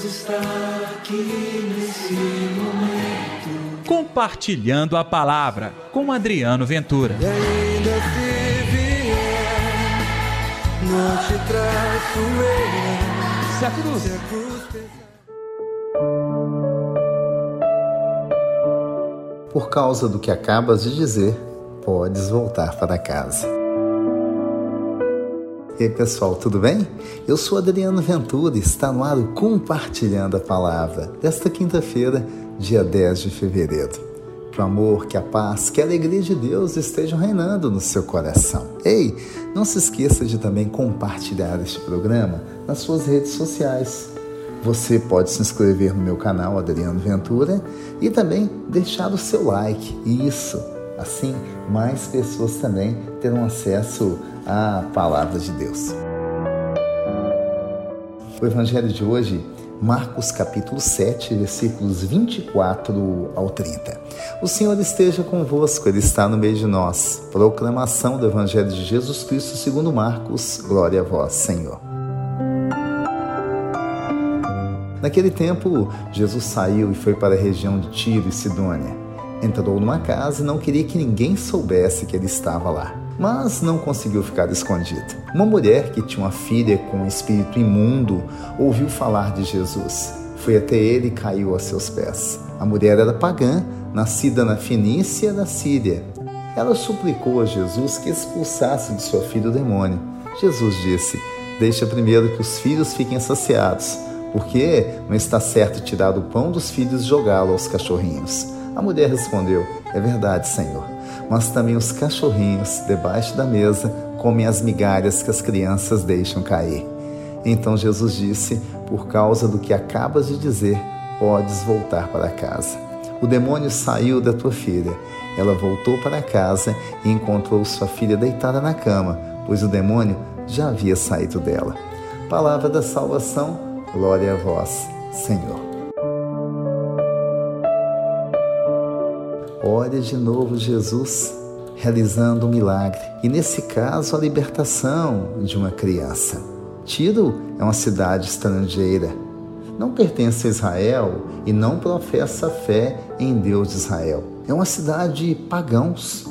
Deus está aqui nesse momento. Compartilhando a palavra com Adriano Ventura. E ainda se vier, não te traço eu. Se a cruz. Se a cruz pesar. Por causa do que acabas de dizer, podes voltar para casa. E aí, pessoal, tudo bem? Eu sou Adriano Ventura e está no ar o Compartilhando a Palavra desta quinta-feira, dia 10 de fevereiro. Que o amor, que a paz, que a alegria de Deus estejam reinando no seu coração. Ei, não se esqueça de também compartilhar este programa nas suas redes sociais. Você pode se inscrever no meu canal Adriano Ventura e também deixar o seu like. Isso, assim mais pessoas também terão acesso à palavra de Deus. O evangelho de hoje, Marcos capítulo 7, versículos 24 ao 30. O Senhor esteja convosco, Ele está no meio de nós. Proclamação do evangelho de Jesus Cristo segundo Marcos. Glória a vós, Senhor. Naquele tempo, Jesus saiu e foi para a região de Tiro e Sidônia. Entrou numa casa e não queria que ninguém soubesse que ele estava lá. Mas não conseguiu ficar escondido. Uma mulher que tinha uma filha com um espírito imundo ouviu falar de Jesus. Foi até ele e caiu a seus pés. A mulher era pagã, nascida na Fenícia da Síria. Ela suplicou a Jesus que expulsasse de sua filha o demônio. Jesus disse: Deixa primeiro que os filhos fiquem saciados porque não está certo tirar o pão dos filhos e jogá-lo aos cachorrinhos. A mulher respondeu: É verdade, Senhor, mas também os cachorrinhos, debaixo da mesa, comem as migalhas que as crianças deixam cair. Então Jesus disse: Por causa do que acabas de dizer, podes voltar para casa. O demônio saiu da tua filha. Ela voltou para casa e encontrou sua filha deitada na cama, pois o demônio já havia saído dela. Palavra da salvação Glória a vós, Senhor. Olha de novo Jesus realizando um milagre, e nesse caso a libertação de uma criança. Tiro é uma cidade estrangeira, não pertence a Israel e não professa fé em Deus de Israel. É uma cidade de pagãos.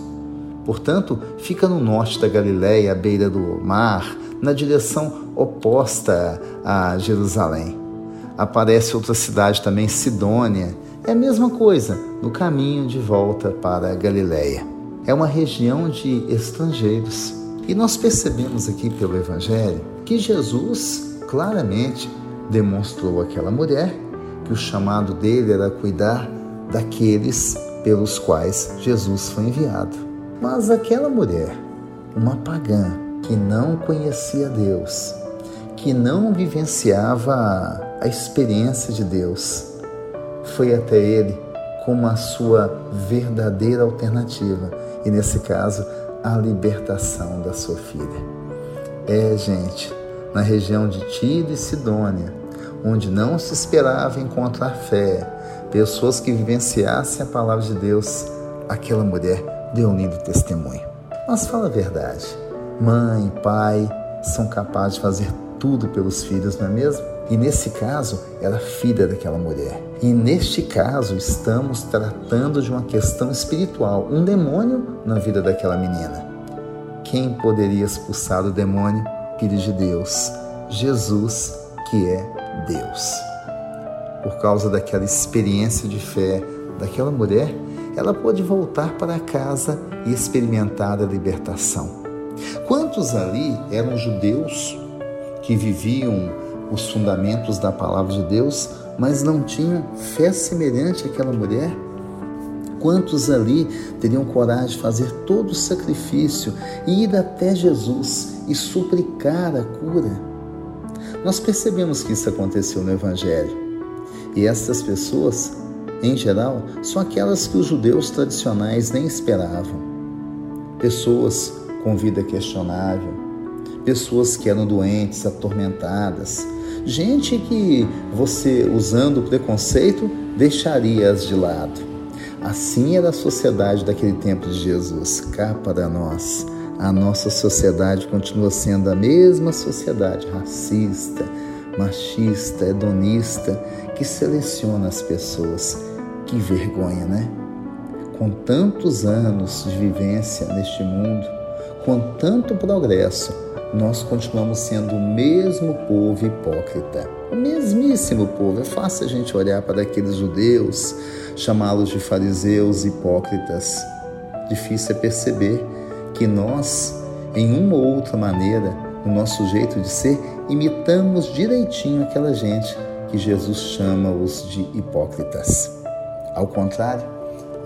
Portanto, fica no norte da Galiléia, à beira do mar, na direção oposta a Jerusalém. Aparece outra cidade também, Sidônia. É a mesma coisa, no caminho de volta para Galiléia. É uma região de estrangeiros. E nós percebemos aqui pelo Evangelho que Jesus claramente demonstrou àquela mulher que o chamado dele era cuidar daqueles pelos quais Jesus foi enviado. Mas aquela mulher, uma pagã, que não conhecia Deus, que não vivenciava a experiência de Deus, foi até ele como a sua verdadeira alternativa e, nesse caso, a libertação da sua filha. É, gente, na região de Tiro e Sidônia, onde não se esperava encontrar fé, pessoas que vivenciassem a palavra de Deus, aquela mulher deu um lindo testemunho. Mas fala a verdade mãe, pai são capazes de fazer tudo pelos filhos, não é mesmo? E nesse caso, era filha daquela mulher. E neste caso, estamos tratando de uma questão espiritual, um demônio na vida daquela menina. Quem poderia expulsar o demônio? Filho de Deus, Jesus, que é Deus. Por causa daquela experiência de fé daquela mulher, ela pôde voltar para casa e experimentar a libertação. Quantos ali eram judeus que viviam os fundamentos da palavra de Deus, mas não tinham fé semelhante àquela mulher? Quantos ali teriam coragem de fazer todo o sacrifício e ir até Jesus e suplicar a cura? Nós percebemos que isso aconteceu no Evangelho. E essas pessoas, em geral, são aquelas que os judeus tradicionais nem esperavam. Pessoas com vida questionável, pessoas que eram doentes, atormentadas, gente que você, usando o preconceito, deixaria-as de lado. Assim era a sociedade daquele tempo de Jesus. Cá para nós, a nossa sociedade continua sendo a mesma sociedade racista, machista, hedonista, que seleciona as pessoas. Que vergonha, né? Com tantos anos de vivência neste mundo, com tanto progresso, nós continuamos sendo o mesmo povo hipócrita. O mesmíssimo povo. É fácil a gente olhar para aqueles judeus, chamá-los de fariseus hipócritas. Difícil é perceber que nós, em uma ou outra maneira, no nosso jeito de ser, imitamos direitinho aquela gente que Jesus chama-os de hipócritas. Ao contrário,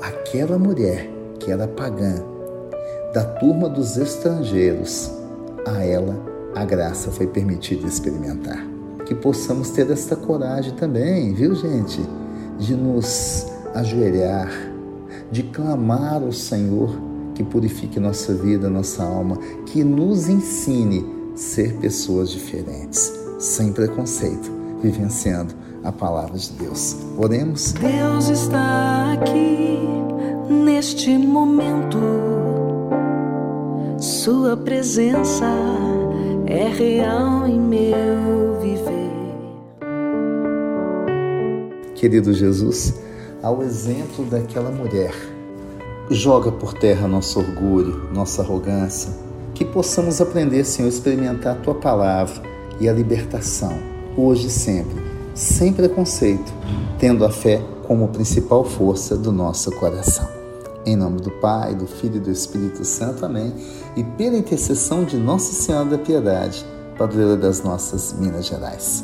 aquela mulher que era pagã, da turma dos estrangeiros, a ela a graça foi permitida experimentar. Que possamos ter esta coragem também, viu, gente? De nos ajoelhar, de clamar ao Senhor que purifique nossa vida, nossa alma, que nos ensine ser pessoas diferentes, sem preconceito, vivenciando a palavra de Deus. Oremos. Deus está aqui neste momento. Sua presença é real em meu viver. Querido Jesus, ao exemplo daquela mulher, joga por terra nosso orgulho, nossa arrogância, que possamos aprender, Senhor, a experimentar a tua palavra e a libertação, hoje e sempre, sem preconceito, tendo a fé como principal força do nosso coração. Em nome do Pai, do Filho e do Espírito Santo. Amém. E pela intercessão de Nossa Senhora da Piedade, padroeira das nossas Minas Gerais.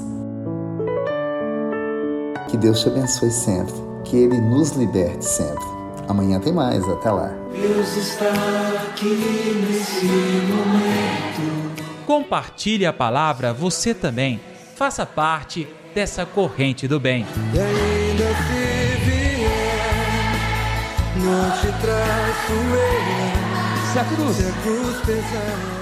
Que Deus te abençoe sempre, que Ele nos liberte sempre. Amanhã tem mais, até lá. Deus está aqui nesse momento. Compartilhe a palavra você também. Faça parte dessa corrente do bem. Não te traço eu. Se a cruz Se a cruz pesar.